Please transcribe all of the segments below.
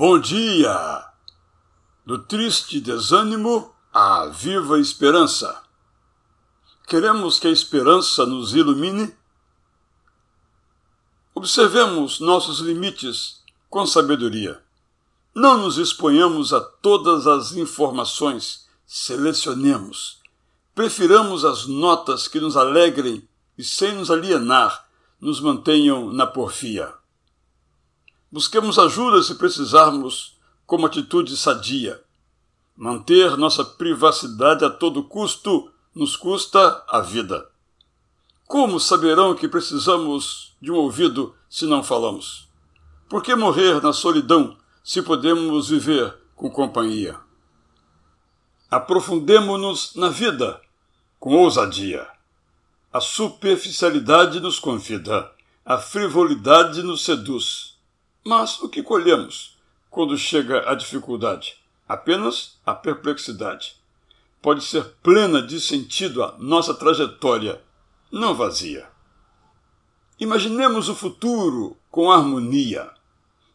Bom dia! Do triste desânimo à viva esperança. Queremos que a esperança nos ilumine? Observemos nossos limites com sabedoria. Não nos exponhamos a todas as informações, selecionemos. Prefiramos as notas que nos alegrem e, sem nos alienar, nos mantenham na porfia. Busquemos ajuda se precisarmos, como atitude sadia. Manter nossa privacidade a todo custo nos custa a vida. Como saberão que precisamos de um ouvido se não falamos? Por que morrer na solidão se podemos viver com companhia? Aprofundemo-nos na vida com ousadia. A superficialidade nos convida, a frivolidade nos seduz. Mas o que colhemos quando chega a dificuldade? Apenas a perplexidade. Pode ser plena de sentido a nossa trajetória, não vazia. Imaginemos o futuro com harmonia.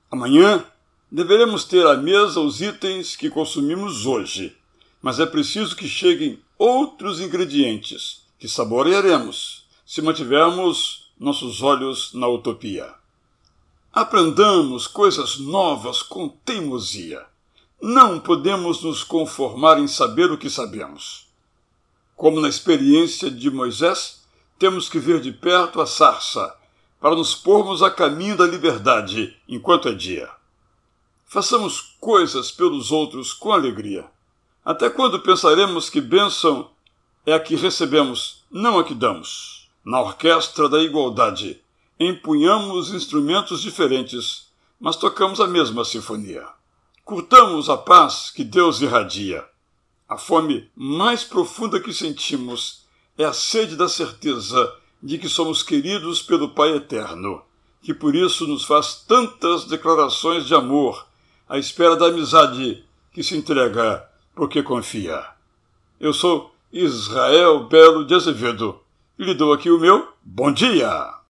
Amanhã deveremos ter à mesa os itens que consumimos hoje, mas é preciso que cheguem outros ingredientes que saborearemos se mantivermos nossos olhos na utopia. Aprendamos coisas novas com teimosia. Não podemos nos conformar em saber o que sabemos. Como na experiência de Moisés, temos que ver de perto a sarça, para nos pormos a caminho da liberdade enquanto é dia. Façamos coisas pelos outros com alegria. Até quando pensaremos que bênção é a que recebemos, não a que damos? Na orquestra da igualdade, empunhamos instrumentos diferentes, mas tocamos a mesma sinfonia. Curtamos a paz que Deus irradia. A fome mais profunda que sentimos é a sede da certeza de que somos queridos pelo Pai Eterno, que por isso nos faz tantas declarações de amor à espera da amizade que se entrega porque confia. Eu sou Israel Belo de Azevedo e lhe dou aqui o meu bom dia!